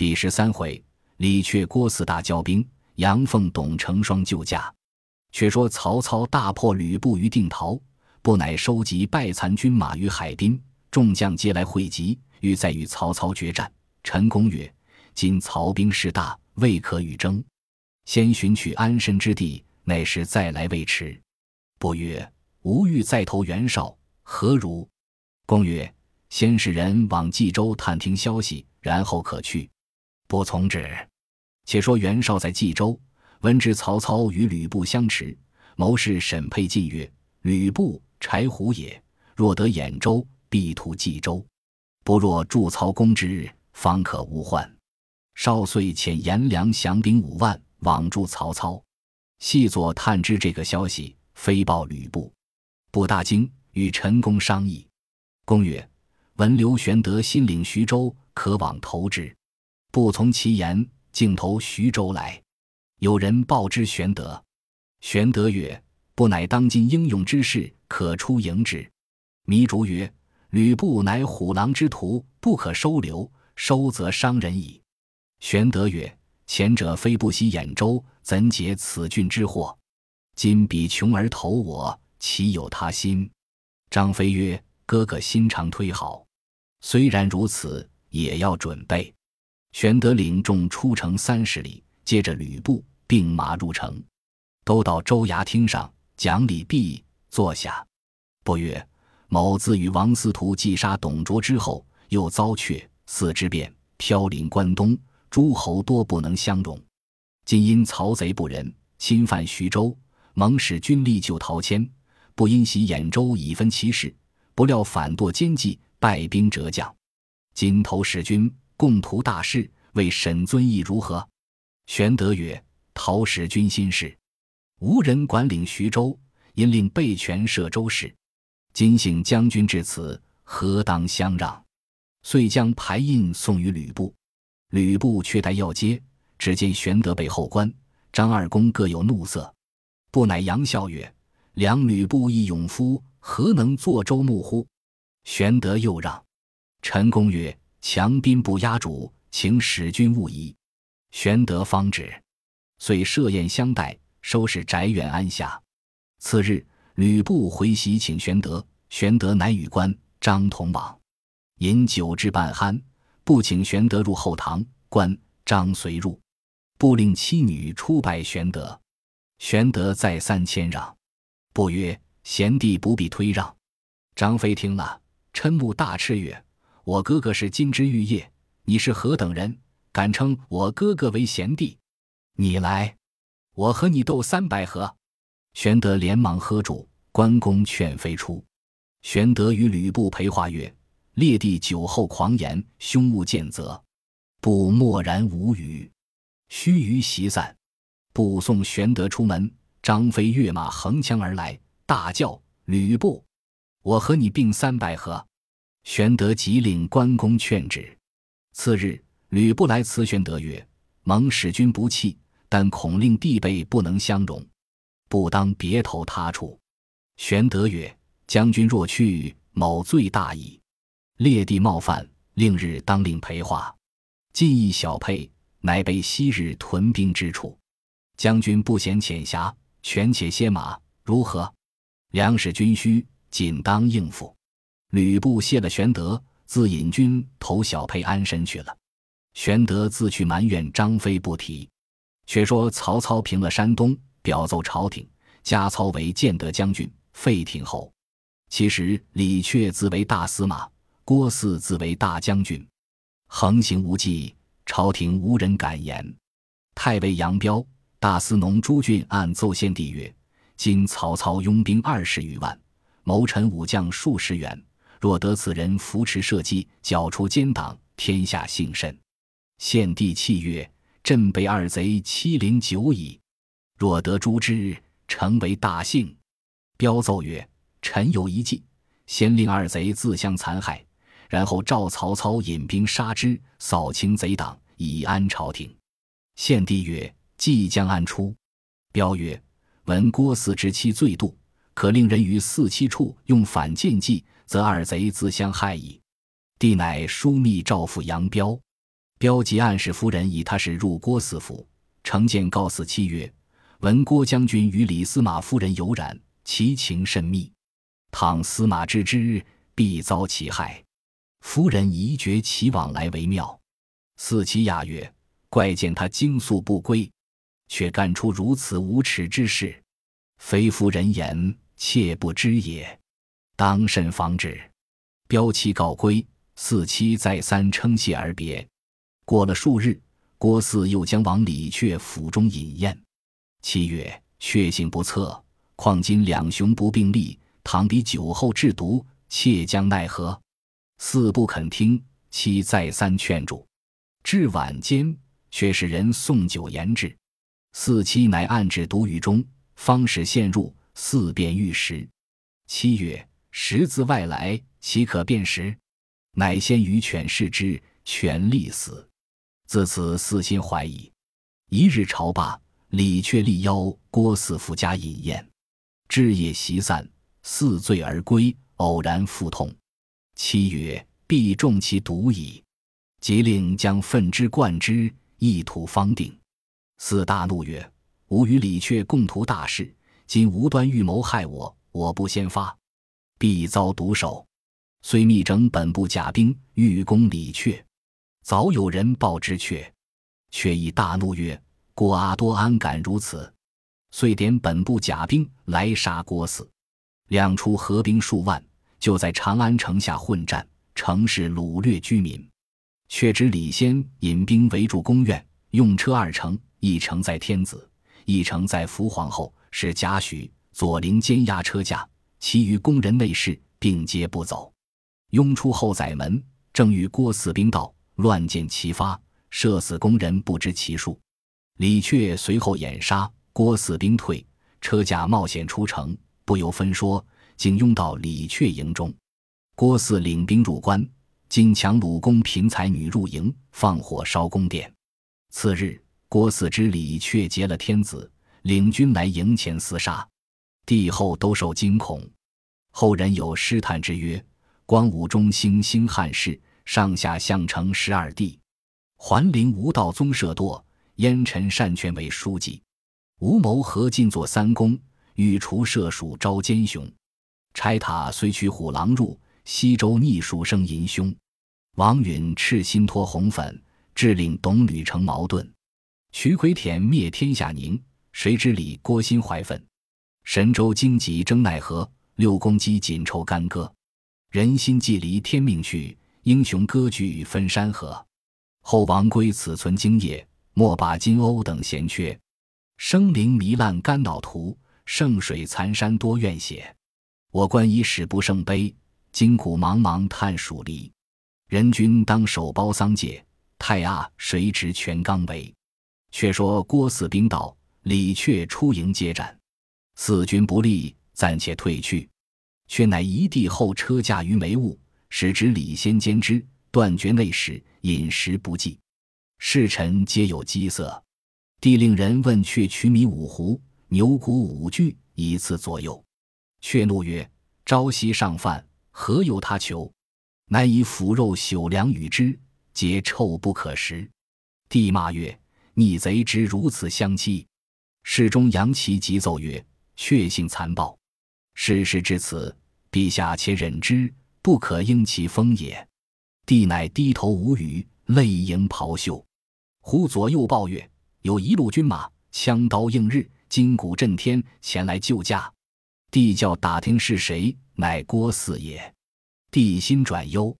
第十三回，李榷郭汜大交兵，杨奉董成双救驾。却说曹操大破吕布于定陶，不乃收集败残军马于海滨，众将皆来会集，欲再与曹操决战。陈宫曰：“今曹兵势大，未可与争，先寻取安身之地，乃是再来未迟。”不曰：“吾欲再投袁绍，何如？”公曰：“先使人往冀州探听消息，然后可去。”不从之。且说袁绍在冀州，闻知曹操与吕布相持，谋士沈沛进曰：“吕布柴胡也，若得兖州，必图冀州。不若助曹攻之日，方可无患。”少遂遣颜良降兵五万，往助曹操。细作探知这个消息，飞报吕布。布大惊，与陈宫商议。公曰：“闻刘玄德新领徐州，可往投之。”不从其言，径投徐州来。有人报之玄德，玄德曰：“不乃当今英勇之士，可出迎之。”糜竺曰：“吕布乃虎狼之徒，不可收留，收则伤人矣。”玄德曰：“前者非不惜兖州，怎解此郡之祸？今彼穷而投我，岂有他心？”张飞曰：“哥哥心肠忒好，虽然如此，也要准备。”玄德领众出城三十里，接着吕布并马入城，都到州衙厅上讲礼毕，坐下。不曰：“某自与王司徒计杀董卓之后，又遭却四之变，飘临关东，诸侯多不能相容。今因曹贼不仁，侵犯徐州，蒙使军力救陶谦，不因袭兖州以分其势，不料反堕奸计，败兵折将。今投使君。”共图大事，为沈遵义如何？玄德曰：“陶使君心事，无人管领徐州，因令备权摄州事。今幸将军至此，何当相让？”遂将牌印送于吕布。吕布却待要接，只见玄德背后关张二公各有怒色。不乃杨笑曰：“良吕布一勇夫，何能坐州牧乎？”玄德又让。陈公曰。强兵不压主，请使君勿疑。玄德方止，遂设宴相待，收拾宅院安下。次日，吕布回席请玄德，玄德乃与关张同往，饮酒至半酣，不请玄德入后堂，关张随入。布令妻女出拜玄德，玄德再三谦让，不曰：“贤弟不必推让。”张飞听了，嗔目大斥曰。我哥哥是金枝玉叶，你是何等人，敢称我哥哥为贤弟？你来，我和你斗三百合。玄德连忙喝住，关公劝飞出。玄德与吕布陪话曰：“列弟酒后狂言，凶勿见责。”布默然无语。须臾席散，布送玄德出门，张飞跃马横枪而来，大叫：“吕布，我和你并三百合！”玄德急令关公劝止。次日，吕布来辞玄德曰：“蒙使君不弃，但恐令弟辈不能相容，不当别投他处。”玄德曰：“将军若去，某罪大矣。列弟冒犯，令日当令陪话。进一小沛，乃备昔日屯兵之处。将军不嫌浅狭，权且歇马，如何？粮食军需，仅当应付。”吕布谢了玄德，自引军投小沛安身去了。玄德自去埋怨张飞不提。却说曹操平了山东，表奏朝廷，加操为建德将军、废亭侯。其实李榷自为大司马，郭汜自为大将军，横行无忌，朝廷无人敢言。太尉杨彪、大司农朱俊按奏献帝曰：“今曹操拥兵二十余万，谋臣武将数十员。”若得此人扶持社稷，剿除奸党，天下幸甚。献帝泣曰：“朕被二贼欺凌久矣，若得诛之，成为大幸。”彪奏曰：“臣有一计，先令二贼自相残害，然后召曹操引兵杀之，扫清贼党，以安朝廷。”献帝曰：“计将暗出？”彪曰：“闻郭汜之妻最妒，可令人于四七处用反间计。”则二贼自相害矣。帝乃枢密诏付杨彪。彪即暗示夫人以他是入郭汜府，呈见告嗣妻曰：“闻郭将军与李司马夫人有染，其情甚密。倘司马知之，必遭其害。夫人宜绝其往来为妙。”四妻讶曰：“怪见他惊宿不归，却干出如此无耻之事，非夫人言，妾不知也。当甚防止。”标妻告归，四妻再三称谢而别。过了数日，郭汜又将往李榷府中饮宴。七月，确性不测，况今两雄不并立，倘比酒后制毒，妾将奈何？四不肯听，妻再三劝住。至晚间，却使人送酒言之，四妻乃暗置毒于中，方使陷入。四便欲食。七月，识自外来，岂可辨识？乃先于犬视之，犬立死。自此，四心怀疑。一日朝罢，李却力邀郭汜夫家饮宴，至夜席散，四醉而归，偶然腹痛。妻曰：“必中其毒矣。”即令将粪之灌之，一吐方定。四大怒曰：“吾与李却共图大事，今无端欲谋害我，我不先发，必遭毒手。”遂密整本部甲兵，欲攻李却。早有人报之，却却亦大怒曰：“郭阿多安敢如此？”遂点本部甲兵来杀郭汜。两处合兵数万，就在长安城下混战，城市掳掠居民。却知李先引兵围住宫苑，用车二乘，一乘在天子，一乘在福皇后，是贾诩、左灵监押车驾，其余宫人内侍并皆不走。拥出后宰门，正遇郭汜兵到。乱箭齐发，射死工人不知其数。李榷随后掩杀，郭汜兵退，车驾冒险出城，不由分说，竟拥到李榷营中。郭汜领兵入关，惊强鲁公嫔才女入营，放火烧宫殿。次日，郭汜知李榷劫了天子，领军来营前厮杀，帝后都受惊恐。后人有诗叹之曰：“光武中兴兴汉室。”上下相承十二帝，桓灵无道宗社堕，烟尘善权为书记。吴谋合进作三公，欲除社属招奸雄。拆塔虽取虎狼入，西周逆蜀生淫凶。王允赤心托红粉，致令董吕成矛盾。徐奎田灭天下宁，谁知李郭心怀愤。神州荆棘争奈何？六公鸡锦愁干戈。人心既离天命去。英雄割据分山河，后王归此存经业，莫把金瓯等闲缺。生灵糜烂肝脑涂，圣水残山多怨血。我观以史不胜悲，今古茫茫叹蜀离。人君当守包桑界，太阿谁执全纲围？却说郭汜兵到，李榷出营接战，四军不利，暂且退去。却乃一帝后车驾于眉雾。使之李先兼之，断绝内史，饮食不济，侍臣皆有饥色。帝令人问却取米五斛，牛骨五具，以赐左右。却怒曰：“朝夕上饭，何由他求？乃以腐肉朽粮与之，皆臭不可食。”帝骂曰：“逆贼之如此相欺！”侍中杨琦急奏曰：“确性残暴，事事至此，陛下且忍之。”不可应其风也。帝乃低头无语，泪盈袍袖。忽左右报曰：“有一路军马，枪刀映日，金鼓震天，前来救驾。”帝叫打听是谁，乃郭汜也。帝心转忧，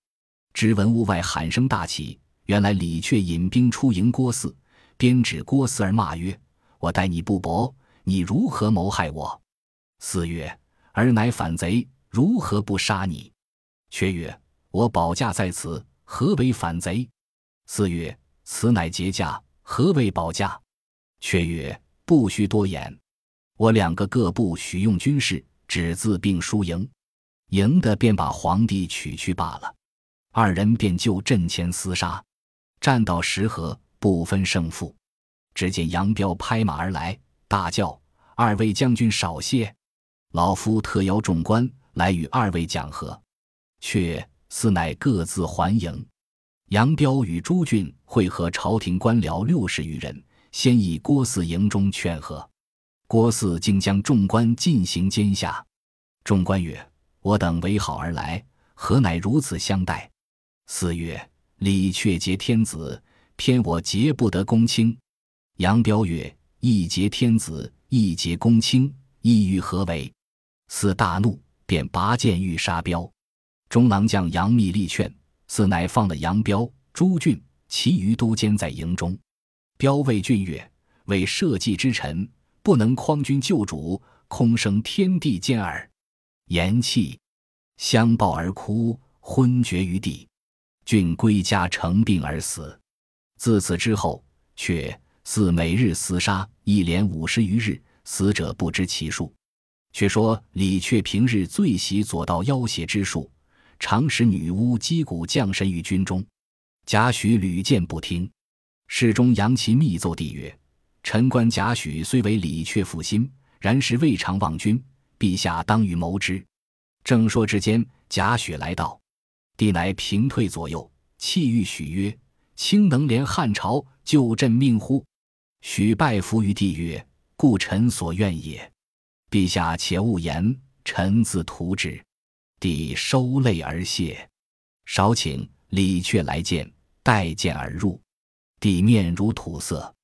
知闻屋外喊声大起，原来李榷引兵出迎郭汜，鞭指郭汜而骂曰：“我待你不薄，你如何谋害我？”四曰：“尔乃反贼，如何不杀你？”却曰：“我保驾在此，何为反贼？”四曰：“此乃劫驾，何为保驾？”却曰：“不须多言，我两个各部许用军士，只自并输赢，赢的便把皇帝取去罢了。”二人便就阵前厮杀，战到十合，不分胜负。只见杨彪拍马而来，大叫：“二位将军少歇，老夫特邀众官来与二位讲和。”却似乃各自还营，杨彪与朱俊会合朝廷官僚六十余人，先以郭汜营中劝和。郭汜竟将众官进行监下。众官曰：“我等为好而来，何乃如此相待？”四曰：“李却结天子，偏我结不得公卿。”杨彪曰：“一结天子，一结公卿，意欲何为？”四大怒，便拔剑欲杀彪。中郎将杨密力劝，四乃放了杨彪、朱俊，其余都监在营中。彪谓俊曰：“为社稷之臣，不能匡君救主，空生天地间耳。”言讫，相抱而哭，昏厥于地。俊归家成病而死。自此之后，却似每日厮杀，一连五十余日，死者不知其数。却说李确平日最习左道要挟之术，常使女巫击鼓降神于军中。贾诩屡谏不听。侍中杨其密奏帝曰：“臣观贾诩虽为李确负心，然时未尝忘君。”陛下当与谋之。正说之间，贾诩来到，帝乃平退左右，泣欲许曰：“卿能连汉朝，救朕命乎？”许拜服于帝曰：“故臣所愿也。陛下且勿言，臣自图之。”帝收泪而谢。少顷，李确来见，待见而入，帝面如土色。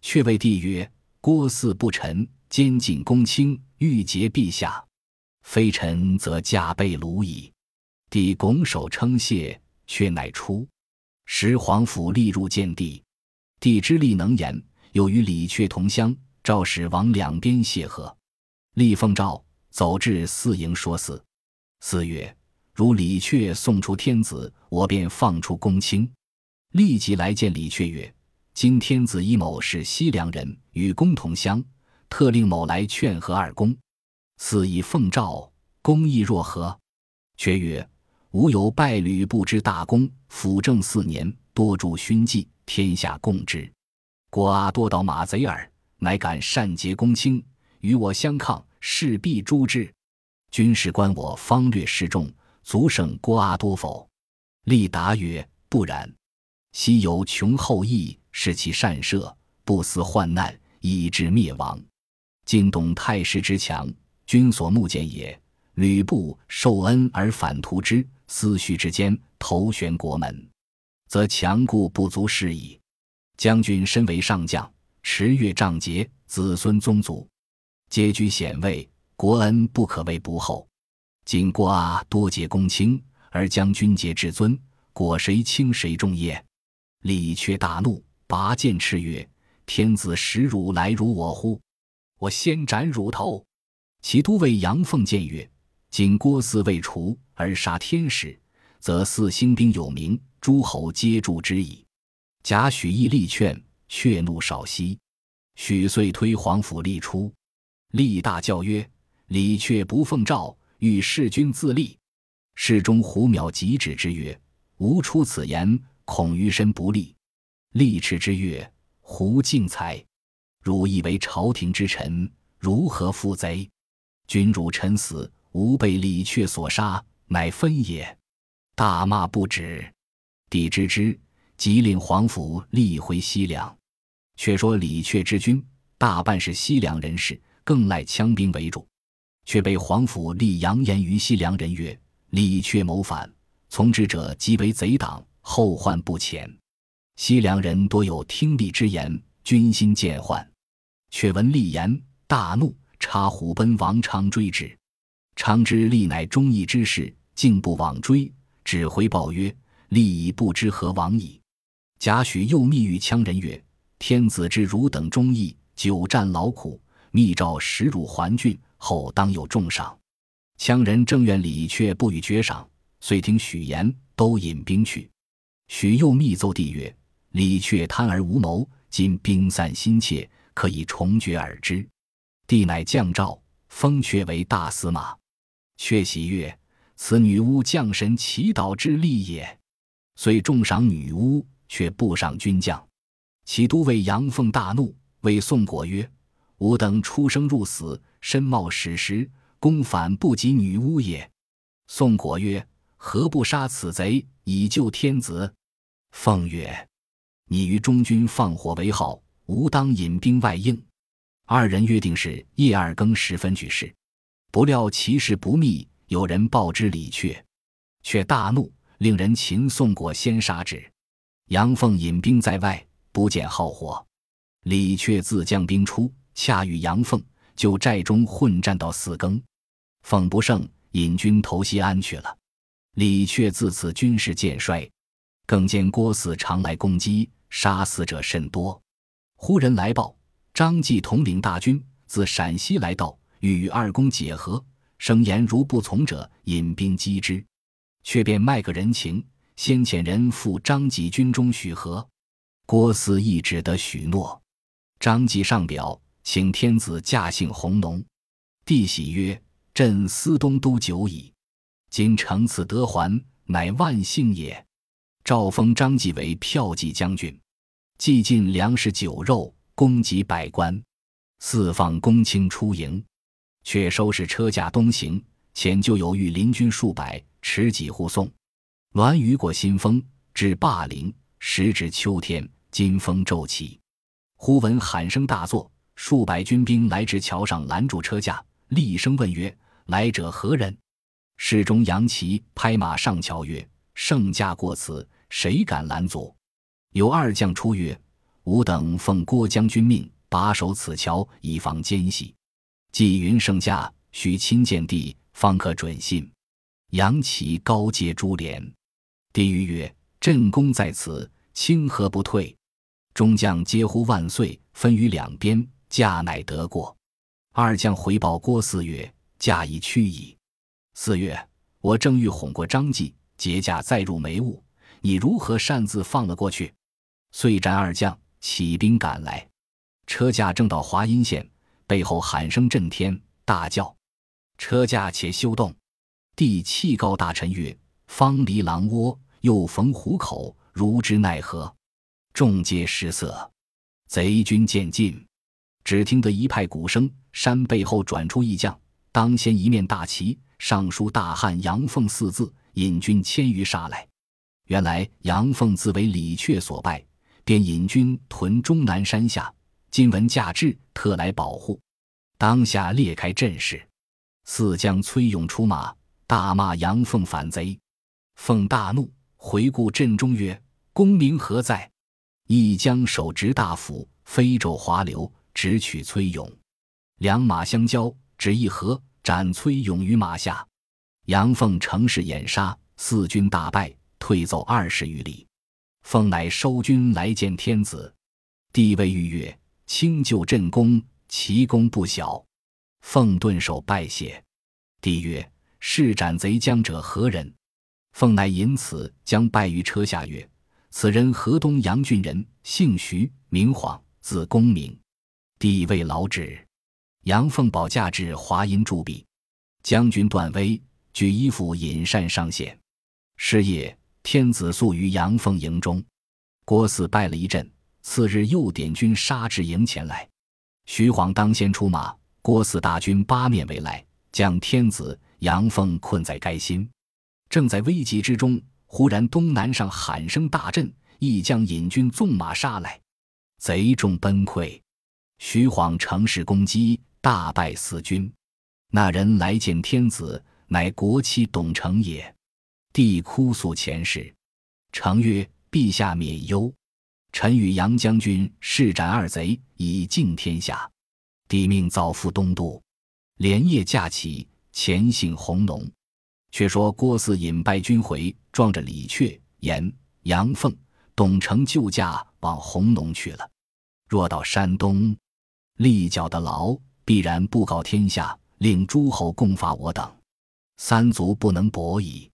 却谓帝曰：“郭汜不臣，监禁公卿。”欲结陛下，非臣则驾备虏矣。帝拱手称谢，却乃出。时皇甫立入见帝，帝之力能言，又与李确同乡，赵使往两边谢和。立奉诏走至四营说四。四曰：如李确送出天子，我便放出公卿。立即来见李确曰：今天子一某是西凉人，与公同乡。特令某来劝和二公，四以奉诏，公意若何？却曰：吾有拜吕布之大功，辅政四年，多助勋绩，天下共之。郭阿多盗马贼耳，乃敢擅结公卿，与我相抗，势必诛之。军事官我方略示众，足胜郭阿多否？立答曰：不然。昔有穷后裔，视其善射，不思患难，以致灭亡。今懂太师之强，君所目见也。吕布受恩而反图之，思绪之间，头悬国门，则强固不足视矣。将军身为上将，持越仗节，子孙宗族皆居显位，国恩不可谓不厚。今郭阿多结公卿，而将军节至尊，果谁轻谁重也？李却大怒，拔剑叱曰：“天子使汝来辱我乎？”我先斩汝头！其都尉杨凤谏曰：“今郭汜未除而杀天使，则四兴兵有名，诸侯皆助之矣。”贾诩亦力劝，却怒少息。许遂推皇甫立出，立大叫曰：“李却不奉诏，欲弑君自立。”侍中胡邈即止之曰：“吾出此言，恐于身不利。”立斥之曰：“胡敬才！”汝亦为朝廷之臣，如何负贼？君汝臣死，吾被李阙所杀，乃分也。大骂不止。帝知之，即令皇甫立回西凉。却说李榷之军大半是西凉人士，更赖羌兵为主，却被皇甫立扬言于西凉人曰：“李榷谋反，从之者即为贼党，后患不浅。”西凉人多有听吏之言，军心渐涣。却闻厉言，大怒，插虎奔王昌追之。昌之厉乃忠义之士，竟不往追，只回报曰：“利已不知何往矣。”贾诩又密谕羌人曰：“天子之汝等忠义，久战劳苦，密诏使汝还郡，后当有重赏。”羌人正愿礼，却不予爵赏，遂听许言，都引兵去。许又密奏帝曰：“李却贪而无谋，今兵散心切。”可以重爵而之，帝乃降诏封阙为大司马。阙喜曰：“此女巫降神祈祷之力也。”遂重赏女巫，却不赏军将。其都尉杨凤大怒，谓宋果曰：“吾等出生入死，身冒矢石，功反不及女巫也。”宋果曰：“何不杀此贼，以救天子？”凤曰：“你与中军放火为号，吾当引兵外应。”二人约定是夜二更时分举事。不料其事不密，有人报之李榷，却大怒，令人擒宋果先杀之。杨凤引兵在外，不见好火。李确自将兵出，恰与杨凤就寨中混战到四更，凤不胜，引军投西安去了。李确自此军事渐衰，更见郭汜常来攻击，杀死者甚多。忽人来报，张继统领大军自陕西来到，欲与二公解和，声言如不从者，引兵击之。却便卖个人情。先遣人赴张继军中许和，郭汜亦只得许诺。张继上表，请天子驾幸弘农。帝喜曰：“朕思东都久矣，今承此得还，乃万幸也。”诏封张继为骠骑将军，既进粮食酒肉，供给百官，四放公卿出营，却收拾车驾东行。前就有御林军数百，持戟护送。栾雨过新丰，至霸陵。时值秋天，金风骤起，忽闻喊声大作，数百军兵来至桥上，拦住车驾，厉声问曰：“来者何人？”侍中杨琦拍马上桥曰：“圣驾过此，谁敢拦阻？”有二将出曰：“吾等奉郭将军命，把守此桥，以防奸细。既云圣驾须亲见帝，方可准信。”杨琦高阶珠帘。帝谕曰：“朕功在此，清何不退？”众将皆呼万岁，分于两边，驾乃得过。二将回报郭汜曰：“驾已去矣。”四月，我正欲哄过张继，结驾再入眉雾，你如何擅自放了过去？遂斩二将，起兵赶来。车驾正到华阴县，背后喊声震天，大叫：“车驾且休动！”帝气告大臣曰。方离狼窝，又逢虎口，如之奈何？众皆失色。贼军渐近，只听得一派鼓声，山背后转出一将，当先一面大旗，上书“大汉杨凤”四字，引军千余杀来。原来杨凤自为李榷所败，便引军屯终南山下。今闻驾至，特来保护。当下裂开阵势，四将崔勇出马，大骂杨凤反贼。凤大怒，回顾阵中曰：“功名何在？”一将手执大斧，飞骤滑流，直取崔勇。两马相交，只一合，斩崔勇于马下。杨凤乘势掩杀，四军大败，退走二十余里。凤乃收军来见天子，帝谓御曰：“卿就朕功，其功不小。”凤顿首拜谢。帝曰：“是斩贼将者何人？”凤乃引此将败于车下曰：“此人河东阳郡人，姓徐，名晃，字公明。地位老，指。杨凤保驾至华阴驻壁。将军段威举衣服引善上线。是夜，天子宿于杨凤营中。郭汜败了一阵，次日又点军杀至营前来。徐晃当先出马，郭汜大军八面围来，将天子杨凤困在该心。正在危急之中，忽然东南上喊声大震，一将引军纵马杀来，贼众崩溃。徐晃乘势攻击，大败四军。那人来见天子，乃国戚董承也。帝哭诉前事，承曰：“陛下免忧，臣与杨将军誓斩二贼，以敬天下。”帝命早赴东都，连夜驾起，前行弘农。却说郭汜引败军回，撞着李榷、严、杨凤、董承救驾往弘农去了。若到山东，立脚的牢，必然布告天下，令诸侯共伐我等，三族不能搏矣。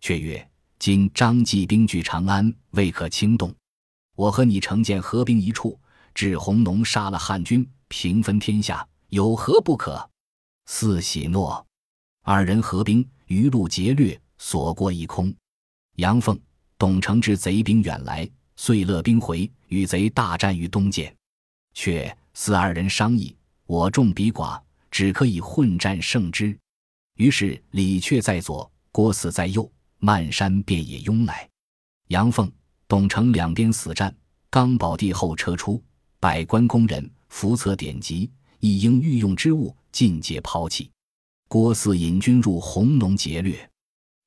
却曰：今张继兵据长安，未可轻动。我和你乘舰合兵一处，至弘农，杀了汉军，平分天下，有何不可？四喜诺。二人合兵。余路劫掠，所过一空。杨凤、董承之贼兵远来，遂勒兵回，与贼大战于东涧。却四二人商议：我众比寡，只可以混战胜之。于是李榷在左，郭汜在右，漫山遍野拥来。杨凤、董承两边死战，刚保地后撤出，百官宫人伏册典籍，一应御用之物尽皆抛弃。郭汜引军入弘农劫掠，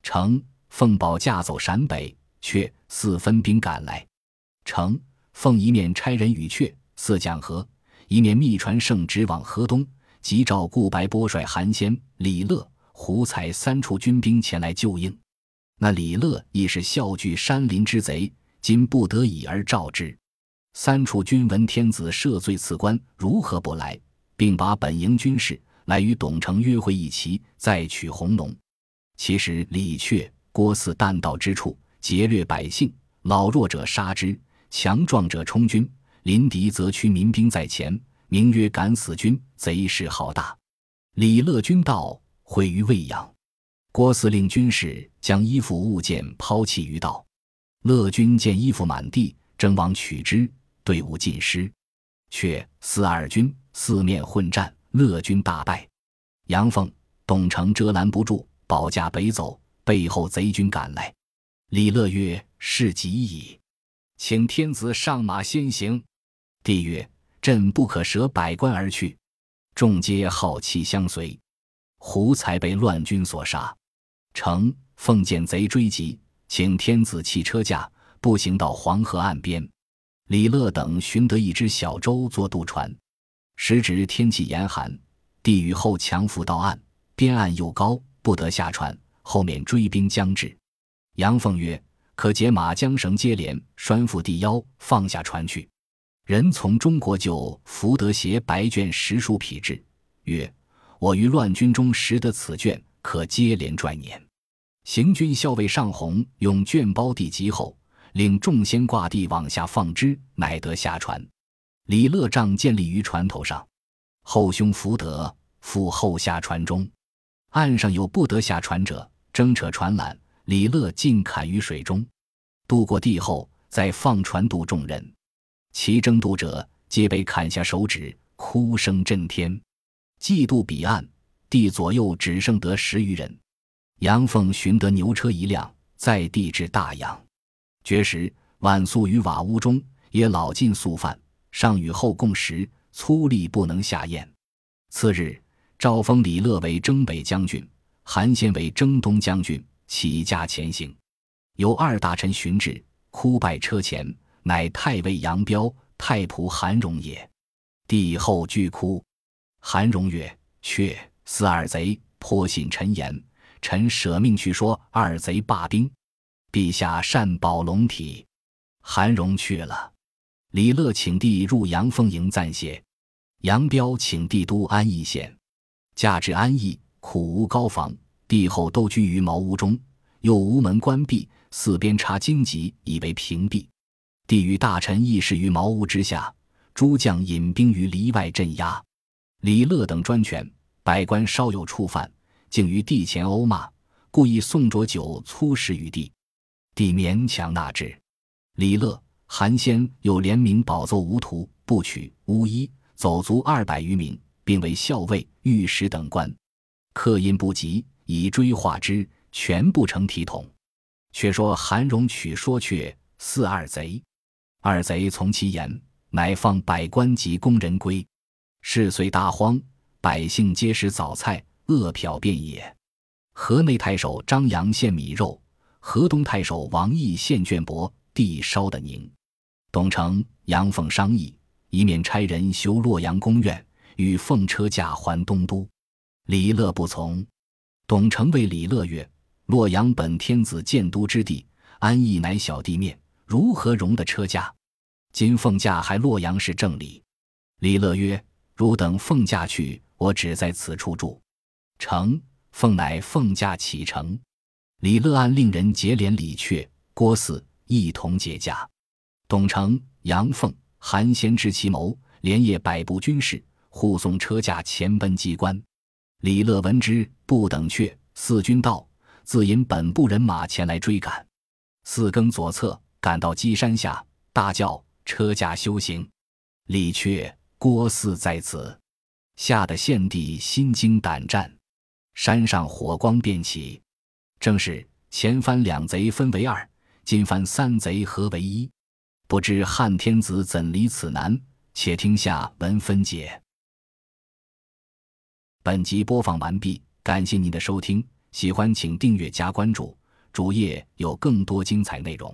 程奉宝驾走陕北，却四分兵赶来。程奉一面差人与阙四讲和，一面密传圣旨往河东，急召顾白波率韩先、李乐、胡才三处军兵前来救应。那李乐亦是笑惧山林之贼，今不得已而召之。三处军闻天子赦罪赐官，如何不来？并把本营军士来与董承约会一齐，再取红龙。其实李榷、郭汜弹道之处，劫掠百姓，老弱者杀之，强壮者充军，临敌则驱民兵在前，名曰敢死军，贼势浩大。李乐军到，毁于未央。郭汜令军士将衣服物件抛弃于道，乐军见衣服满地，争往取之，队伍尽失，却四二军四面混战，乐军大败。杨凤、董承遮拦不住，保驾北走，背后贼军赶来。李乐曰：“事急矣，请天子上马先行。”帝曰：“朕不可舍百官而去。”众皆好气相随。胡才被乱军所杀。程奉见贼追击，请天子弃车驾，步行到黄河岸边。李乐等寻得一只小舟做渡船。时值天气严寒，帝与后强扶到岸，边岸又高，不得下船。后面追兵将至，杨凤曰：“可解马缰绳接连，拴缚地腰，放下船去。”人从中国就福德携白卷十书匹至，曰：“我于乱军中识得此卷，可接连拽年。”行军校尉尚宏用绢包地极后，令众先挂地往下放之，乃得下船。李乐仗建立于船头上，后兄福德复后下船中。岸上有不得下船者，争扯船缆，李乐尽砍于水中。渡过地后，再放船渡众人。其争渡者，皆被砍下手指，哭声震天。既渡彼岸，地左右只剩得十余人。杨凤寻得牛车一辆，在地至大洋。绝时，晚宿于瓦屋中，也老尽宿饭，上与后共食，粗粝不能下咽。次日，诏封李乐为征北将军，韩先为征东将军，起驾前行。由二大臣寻至，哭拜车前，乃太尉杨彪、太仆韩荣也。帝后俱哭。韩荣曰：“却四二贼颇信臣言。”臣舍命去说二贼罢兵，陛下善保龙体。韩荣去了。李乐请帝入阳凤营暂歇。杨彪请帝都安邑县，驾至安邑，苦无高房，帝后都居于茅屋中，又无门关闭，四边插荆棘，以为屏蔽。帝与大臣议事于茅屋之下，诸将引兵于篱外镇压。李乐等专权，百官稍有触犯。竟于帝前殴骂，故意送浊酒粗食于帝，帝勉强纳之。李乐、韩先又联名保奏无徒、不取巫医，走卒二百余名，并为校尉、御史等官。刻印不及，以追化之，全不成体统。却说韩荣取说却四二贼，二贼从其言，乃放百官及工人归。事遂大荒，百姓皆食早菜。饿殍遍野。河内太守张扬献米肉，河东太守王毅献绢帛，地烧的宁。董承、杨凤商议，一面差人修洛阳宫苑，与奉车驾还东都。李乐不从。董承谓李乐曰：“洛阳本天子建都之地，安邑乃小地面，如何容得车驾？今奉驾还洛阳是正理。”李乐曰：“汝等奉驾去，我只在此处住。”成奉乃奉驾启程，李乐安令人结连李榷、郭汜一同解驾。董承、杨凤、韩先知其谋，连夜摆布军士护送车驾前奔机关。李乐闻之，不等却，四军到，自引本部人马前来追赶。四更左侧，赶到鸡山下，大叫：“车驾休行！”李阙、郭汜在此，吓得献帝心惊胆战。山上火光遍起，正是前番两贼分为二，今番三贼合为一，不知汉天子怎离此难？且听下文分解。本集播放完毕，感谢您的收听，喜欢请订阅加关注，主页有更多精彩内容。